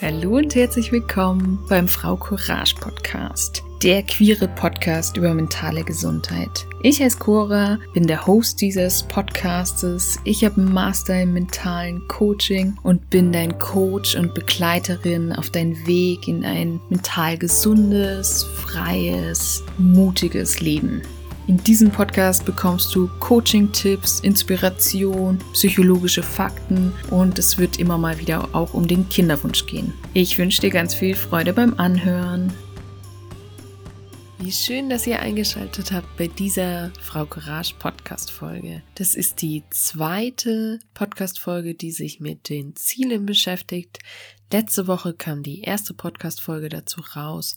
Hallo und herzlich willkommen beim Frau Courage Podcast, der queere Podcast über mentale Gesundheit. Ich heiße Cora, bin der Host dieses Podcastes. Ich habe einen Master im mentalen Coaching und bin dein Coach und Begleiterin auf deinen Weg in ein mental gesundes, freies, mutiges Leben. In diesem Podcast bekommst du Coaching-Tipps, Inspiration, psychologische Fakten und es wird immer mal wieder auch um den Kinderwunsch gehen. Ich wünsche dir ganz viel Freude beim Anhören. Wie schön, dass ihr eingeschaltet habt bei dieser Frau Courage Podcast Folge. Das ist die zweite Podcast Folge, die sich mit den Zielen beschäftigt. Letzte Woche kam die erste Podcast Folge dazu raus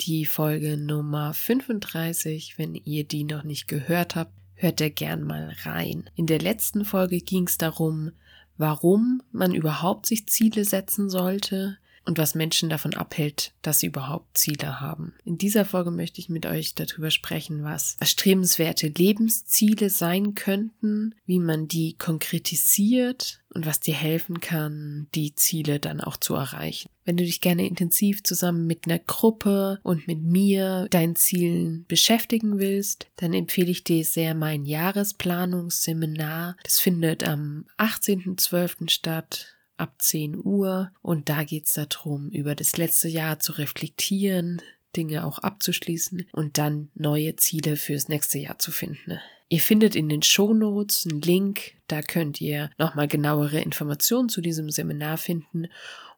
die Folge Nummer 35. Wenn ihr die noch nicht gehört habt, hört da gern mal rein. In der letzten Folge ging es darum, warum man überhaupt sich Ziele setzen sollte, und was Menschen davon abhält, dass sie überhaupt Ziele haben. In dieser Folge möchte ich mit euch darüber sprechen, was erstrebenswerte Lebensziele sein könnten, wie man die konkretisiert und was dir helfen kann, die Ziele dann auch zu erreichen. Wenn du dich gerne intensiv zusammen mit einer Gruppe und mit mir deinen Zielen beschäftigen willst, dann empfehle ich dir sehr mein Jahresplanungsseminar. Das findet am 18.12. statt ab 10 Uhr und da geht es darum, über das letzte Jahr zu reflektieren, Dinge auch abzuschließen und dann neue Ziele fürs nächste Jahr zu finden. Ihr findet in den Shownotes einen Link, da könnt ihr nochmal genauere Informationen zu diesem Seminar finden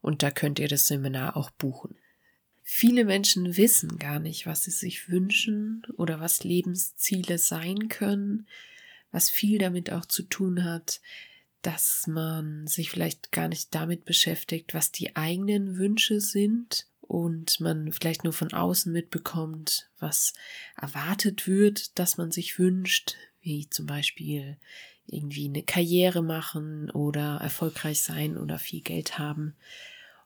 und da könnt ihr das Seminar auch buchen. Viele Menschen wissen gar nicht, was sie sich wünschen oder was Lebensziele sein können, was viel damit auch zu tun hat, dass man sich vielleicht gar nicht damit beschäftigt, was die eigenen Wünsche sind und man vielleicht nur von außen mitbekommt, was erwartet wird, dass man sich wünscht, wie zum Beispiel irgendwie eine Karriere machen oder erfolgreich sein oder viel Geld haben.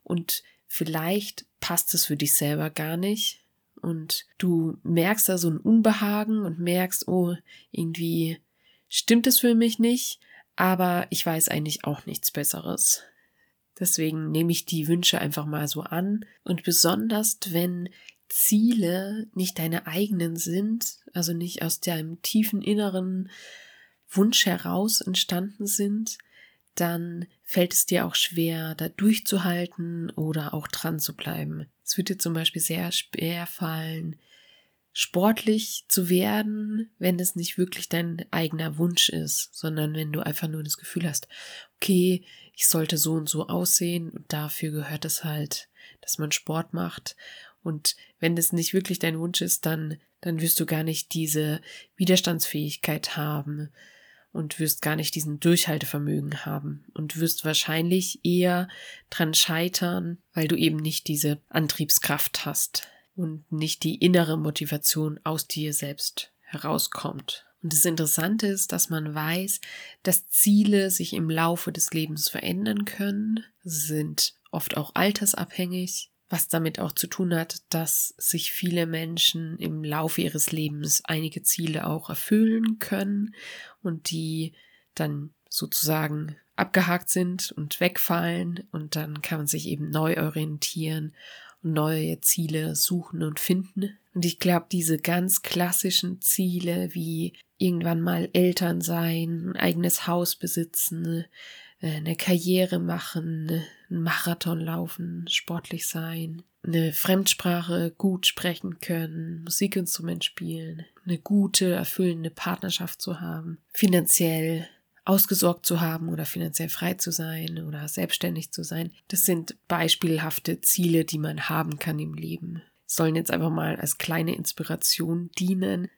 Und vielleicht passt es für dich selber gar nicht und du merkst da so ein Unbehagen und merkst, oh, irgendwie stimmt es für mich nicht aber ich weiß eigentlich auch nichts Besseres. Deswegen nehme ich die Wünsche einfach mal so an und besonders wenn Ziele nicht deine eigenen sind, also nicht aus deinem tiefen inneren Wunsch heraus entstanden sind, dann fällt es dir auch schwer, da durchzuhalten oder auch dran zu bleiben. Es wird dir zum Beispiel sehr schwer fallen, sportlich zu werden, wenn es nicht wirklich dein eigener Wunsch ist, sondern wenn du einfach nur das Gefühl hast, okay, ich sollte so und so aussehen und dafür gehört es halt, dass man Sport macht. Und wenn es nicht wirklich dein Wunsch ist, dann, dann wirst du gar nicht diese Widerstandsfähigkeit haben und wirst gar nicht diesen Durchhaltevermögen haben und wirst wahrscheinlich eher dran scheitern, weil du eben nicht diese Antriebskraft hast und nicht die innere Motivation aus dir selbst herauskommt. Und das Interessante ist, dass man weiß, dass Ziele sich im Laufe des Lebens verändern können, sind oft auch altersabhängig, was damit auch zu tun hat, dass sich viele Menschen im Laufe ihres Lebens einige Ziele auch erfüllen können und die dann sozusagen abgehakt sind und wegfallen und dann kann man sich eben neu orientieren neue Ziele suchen und finden. Und ich glaube, diese ganz klassischen Ziele wie irgendwann mal Eltern sein, ein eigenes Haus besitzen, eine Karriere machen, einen Marathon laufen, sportlich sein, eine Fremdsprache gut sprechen können, Musikinstrument spielen, eine gute, erfüllende Partnerschaft zu haben, finanziell ausgesorgt zu haben oder finanziell frei zu sein oder selbstständig zu sein. Das sind beispielhafte Ziele, die man haben kann im Leben. Sollen jetzt einfach mal als kleine Inspiration dienen.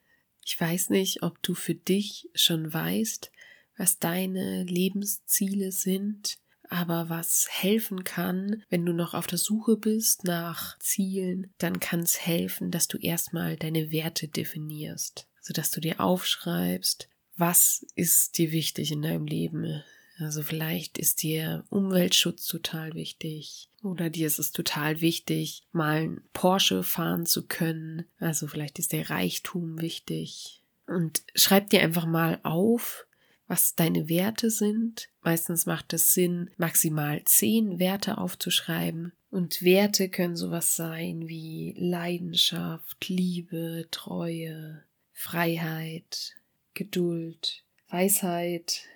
Ich weiß nicht, ob du für dich schon weißt, was deine Lebensziele sind, aber was helfen kann, wenn du noch auf der Suche bist nach Zielen, dann kann es helfen, dass du erstmal deine Werte definierst, sodass du dir aufschreibst, was ist dir wichtig in deinem Leben? Also vielleicht ist dir Umweltschutz total wichtig oder dir ist es total wichtig, mal ein Porsche fahren zu können. Also vielleicht ist der Reichtum wichtig. Und schreib dir einfach mal auf, was deine Werte sind. Meistens macht es Sinn, maximal zehn Werte aufzuschreiben Und Werte können sowas sein wie Leidenschaft, Liebe, Treue, Freiheit, Geduld, Weisheit,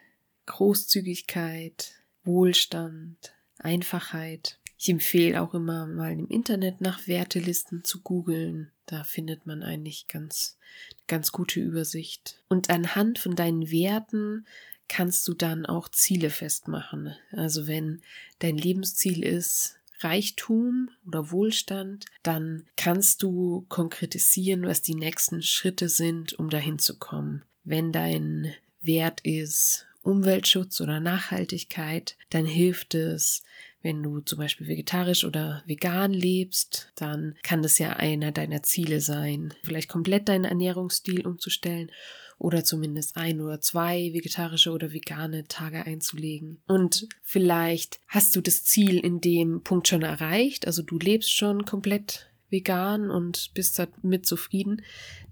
Großzügigkeit, Wohlstand, Einfachheit. Ich empfehle auch immer mal im Internet nach Wertelisten zu googeln. Da findet man eigentlich ganz, ganz gute Übersicht. Und anhand von deinen Werten kannst du dann auch Ziele festmachen. Also wenn dein Lebensziel ist, Reichtum oder Wohlstand, dann kannst du konkretisieren, was die nächsten Schritte sind, um dahin zu kommen. Wenn dein Wert ist Umweltschutz oder Nachhaltigkeit, dann hilft es, wenn du zum Beispiel vegetarisch oder vegan lebst, dann kann das ja einer deiner Ziele sein, vielleicht komplett deinen Ernährungsstil umzustellen oder zumindest ein oder zwei vegetarische oder vegane Tage einzulegen. Und vielleicht hast du das Ziel in dem Punkt schon erreicht, also du lebst schon komplett vegan und bist damit zufrieden,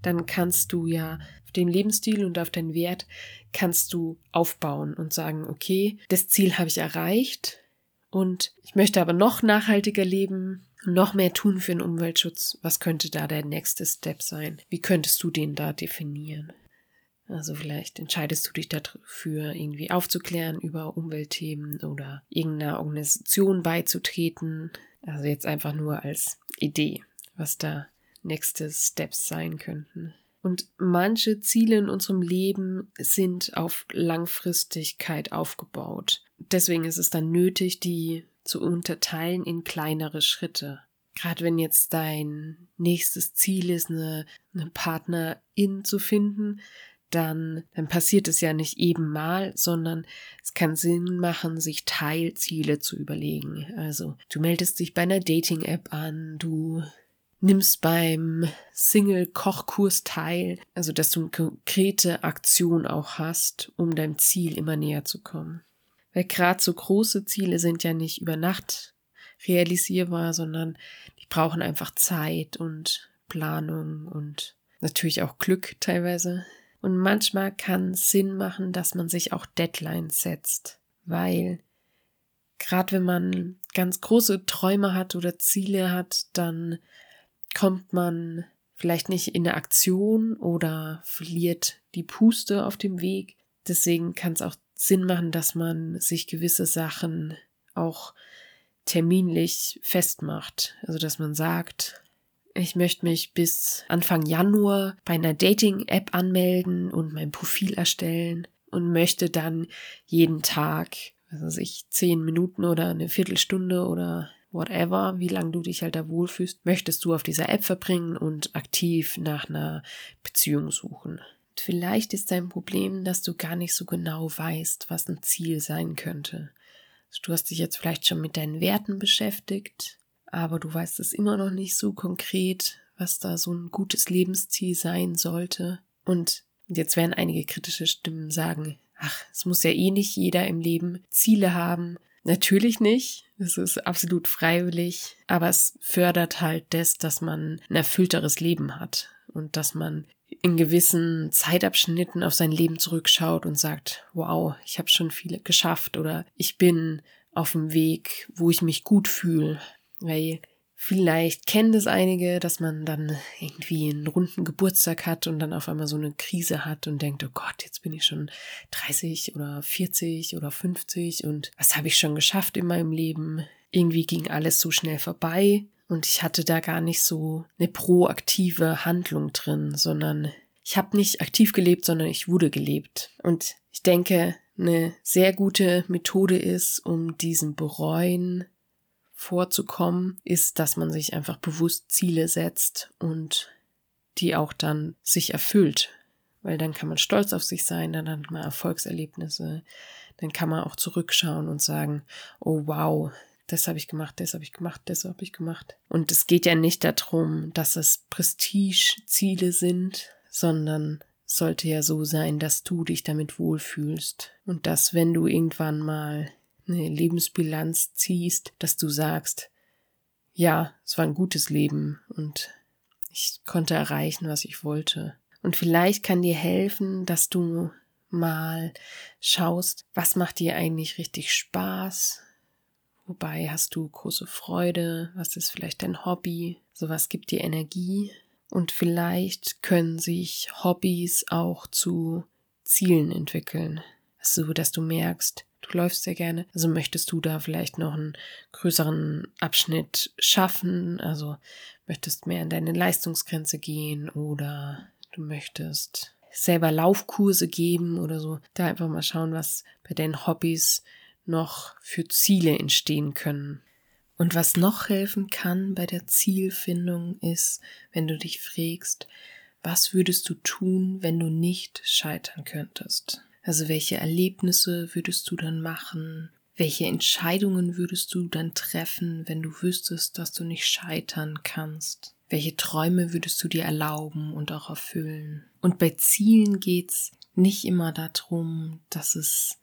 dann kannst du ja auf den Lebensstil und auf deinen Wert kannst du aufbauen und sagen, okay, das Ziel habe ich erreicht und ich möchte aber noch nachhaltiger leben, noch mehr tun für den Umweltschutz. Was könnte da der nächste Step sein? Wie könntest du den da definieren? Also vielleicht entscheidest du dich dafür, irgendwie aufzuklären über Umweltthemen oder irgendeiner Organisation beizutreten. Also jetzt einfach nur als Idee, was da nächste Steps sein könnten. Und manche Ziele in unserem Leben sind auf Langfristigkeit aufgebaut. Deswegen ist es dann nötig, die zu unterteilen in kleinere Schritte. Gerade wenn jetzt dein nächstes Ziel ist, eine, eine Partnerin zu finden, dann, dann passiert es ja nicht eben mal, sondern es kann Sinn machen, sich Teilziele zu überlegen. Also du meldest dich bei einer Dating-App an, du nimmst beim Single-Kochkurs teil, also dass du eine konkrete Aktion auch hast, um deinem Ziel immer näher zu kommen. Weil gerade so große Ziele sind ja nicht über Nacht realisierbar, sondern die brauchen einfach Zeit und Planung und natürlich auch Glück teilweise. Und manchmal kann es Sinn machen, dass man sich auch Deadlines setzt, weil gerade wenn man ganz große Träume hat oder Ziele hat, dann kommt man vielleicht nicht in eine Aktion oder verliert die Puste auf dem Weg. Deswegen kann es auch Sinn machen, dass man sich gewisse Sachen auch terminlich festmacht. Also dass man sagt, ich möchte mich bis Anfang Januar bei einer Dating-App anmelden und mein Profil erstellen und möchte dann jeden Tag, also ich zehn Minuten oder eine Viertelstunde oder whatever, wie lange du dich halt da wohlfühlst, möchtest du auf dieser App verbringen und aktiv nach einer Beziehung suchen. Vielleicht ist dein Problem, dass du gar nicht so genau weißt, was ein Ziel sein könnte. Also du hast dich jetzt vielleicht schon mit deinen Werten beschäftigt, aber du weißt es immer noch nicht so konkret, was da so ein gutes Lebensziel sein sollte. Und jetzt werden einige kritische Stimmen sagen, ach, es muss ja eh nicht jeder im Leben Ziele haben. Natürlich nicht. Es ist absolut freiwillig, aber es fördert halt das, dass man ein erfüllteres Leben hat und dass man in gewissen Zeitabschnitten auf sein Leben zurückschaut und sagt, wow, ich habe schon viele geschafft oder ich bin auf dem Weg, wo ich mich gut fühle, weil vielleicht kennen das einige, dass man dann irgendwie einen runden Geburtstag hat und dann auf einmal so eine Krise hat und denkt, oh Gott, jetzt bin ich schon 30 oder 40 oder 50 und was habe ich schon geschafft in meinem Leben? Irgendwie ging alles so schnell vorbei und ich hatte da gar nicht so eine proaktive Handlung drin, sondern ich habe nicht aktiv gelebt, sondern ich wurde gelebt. Und ich denke, eine sehr gute Methode ist, um diesen Bereuen vorzukommen, ist, dass man sich einfach bewusst Ziele setzt und die auch dann sich erfüllt. Weil dann kann man stolz auf sich sein, dann hat man Erfolgserlebnisse, dann kann man auch zurückschauen und sagen, oh wow, das habe ich gemacht, das habe ich gemacht, das habe ich gemacht. Und es geht ja nicht darum, dass es Prestige-Ziele sind, sondern sollte ja so sein, dass du dich damit wohlfühlst und dass wenn du irgendwann mal eine Lebensbilanz ziehst, dass du sagst, ja, es war ein gutes Leben und ich konnte erreichen, was ich wollte. Und vielleicht kann dir helfen, dass du mal schaust, was macht dir eigentlich richtig Spaß? Wobei hast du große Freude? Was ist vielleicht dein Hobby? Sowas gibt dir Energie. Und vielleicht können sich Hobbys auch zu Zielen entwickeln. So, dass du merkst, du läufst sehr gerne. Also möchtest du da vielleicht noch einen größeren Abschnitt schaffen? Also möchtest mehr in deine Leistungsgrenze gehen oder du möchtest selber Laufkurse geben oder so. Da einfach mal schauen, was bei deinen Hobbys noch für Ziele entstehen können. Und was noch helfen kann bei der Zielfindung ist, wenn du dich fragst, was würdest du tun, wenn du nicht scheitern könntest? Also welche Erlebnisse würdest du dann machen? Welche Entscheidungen würdest du dann treffen, wenn du wüsstest, dass du nicht scheitern kannst? Welche Träume würdest du dir erlauben und auch erfüllen? Und bei Zielen geht's nicht immer darum, dass es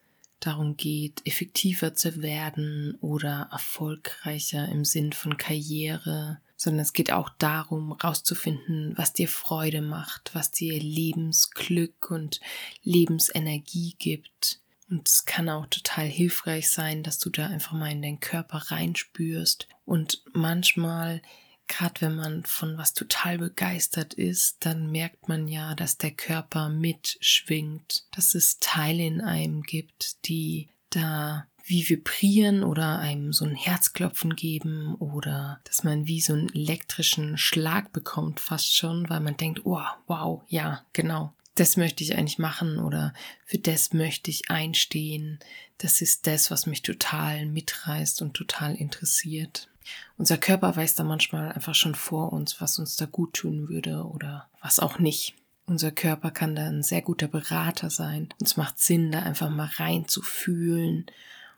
darum geht, effektiver zu werden oder erfolgreicher im Sinn von Karriere, sondern es geht auch darum, rauszufinden, was dir Freude macht, was dir Lebensglück und Lebensenergie gibt. Und es kann auch total hilfreich sein, dass du da einfach mal in deinen Körper reinspürst. Und manchmal gerade wenn man von was total begeistert ist, dann merkt man ja, dass der Körper mitschwingt, dass es Teile in einem gibt, die da wie vibrieren oder einem so ein Herzklopfen geben oder dass man wie so einen elektrischen Schlag bekommt fast schon, weil man denkt, oh, wow, ja, genau, das möchte ich eigentlich machen oder für das möchte ich einstehen. Das ist das, was mich total mitreißt und total interessiert. Unser Körper weiß da manchmal einfach schon vor uns, was uns da gut tun würde oder was auch nicht. Unser Körper kann da ein sehr guter Berater sein. Und es macht Sinn, da einfach mal rein zu fühlen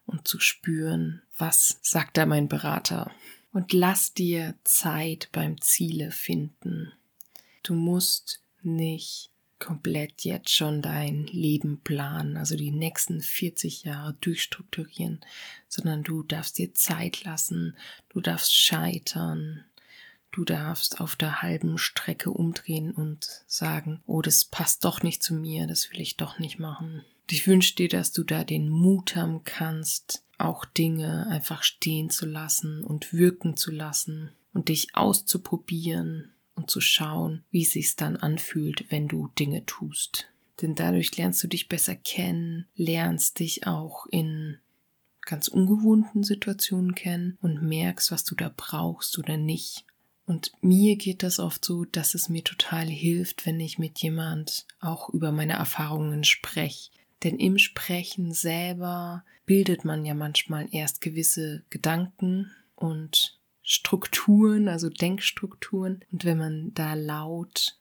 und zu spüren, was sagt da mein Berater. Und lass dir Zeit beim Ziele finden. Du musst nicht komplett jetzt schon dein Leben planen, also die nächsten 40 Jahre durchstrukturieren, sondern du darfst dir Zeit lassen, du darfst scheitern, du darfst auf der halben Strecke umdrehen und sagen, oh, das passt doch nicht zu mir, das will ich doch nicht machen. Ich wünsche dir, dass du da den Mut haben kannst, auch Dinge einfach stehen zu lassen und wirken zu lassen und dich auszuprobieren und zu schauen, wie es sich dann anfühlt, wenn du Dinge tust. Denn dadurch lernst du dich besser kennen, lernst dich auch in ganz ungewohnten Situationen kennen und merkst, was du da brauchst oder nicht. Und mir geht das oft so, dass es mir total hilft, wenn ich mit jemand auch über meine Erfahrungen spreche. Denn im Sprechen selber bildet man ja manchmal erst gewisse Gedanken und Strukturen, also Denkstrukturen. Und wenn man da laut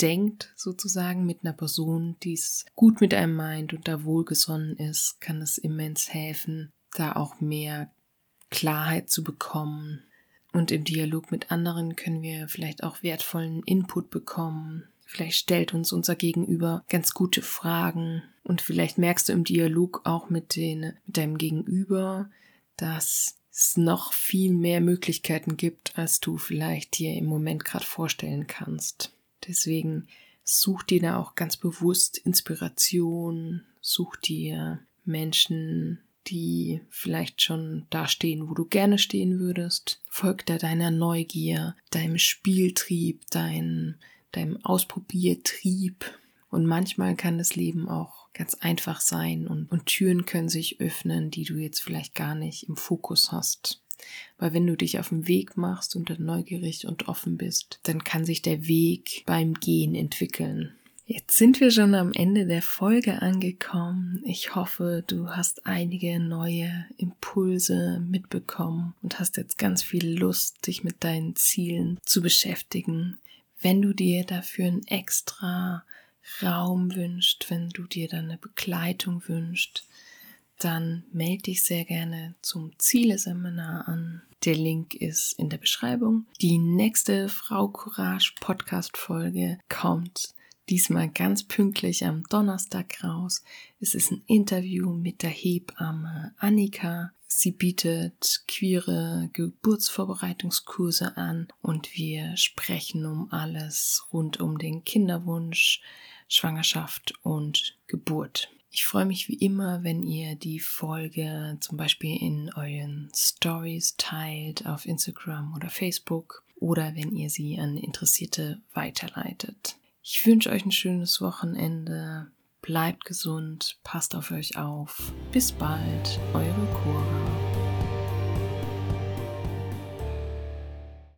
denkt, sozusagen mit einer Person, die es gut mit einem meint und da wohlgesonnen ist, kann es immens helfen, da auch mehr Klarheit zu bekommen. Und im Dialog mit anderen können wir vielleicht auch wertvollen Input bekommen. Vielleicht stellt uns unser Gegenüber ganz gute Fragen. Und vielleicht merkst du im Dialog auch mit, den, mit deinem Gegenüber, dass es noch viel mehr Möglichkeiten gibt, als du vielleicht dir im Moment gerade vorstellen kannst. Deswegen such dir da auch ganz bewusst Inspiration, such dir Menschen, die vielleicht schon da stehen, wo du gerne stehen würdest. Folg da deiner Neugier, deinem Spieltrieb, dein, deinem Ausprobiertrieb. Und manchmal kann das Leben auch ganz einfach sein und, und Türen können sich öffnen, die du jetzt vielleicht gar nicht im Fokus hast. Weil wenn du dich auf den Weg machst und dann neugierig und offen bist, dann kann sich der Weg beim Gehen entwickeln. Jetzt sind wir schon am Ende der Folge angekommen. Ich hoffe, du hast einige neue Impulse mitbekommen und hast jetzt ganz viel Lust, dich mit deinen Zielen zu beschäftigen. Wenn du dir dafür ein extra Raum wünscht, wenn du dir dann eine Begleitung wünscht, dann melde dich sehr gerne zum Ziele-Seminar an. Der Link ist in der Beschreibung. Die nächste Frau Courage Podcast Folge kommt diesmal ganz pünktlich am Donnerstag raus. Es ist ein Interview mit der Hebamme Annika. Sie bietet queere Geburtsvorbereitungskurse an und wir sprechen um alles rund um den Kinderwunsch, Schwangerschaft und Geburt. Ich freue mich wie immer, wenn ihr die Folge zum Beispiel in euren Stories teilt auf Instagram oder Facebook oder wenn ihr sie an Interessierte weiterleitet. Ich wünsche euch ein schönes Wochenende. Bleibt gesund, passt auf euch auf. Bis bald, eure Cora.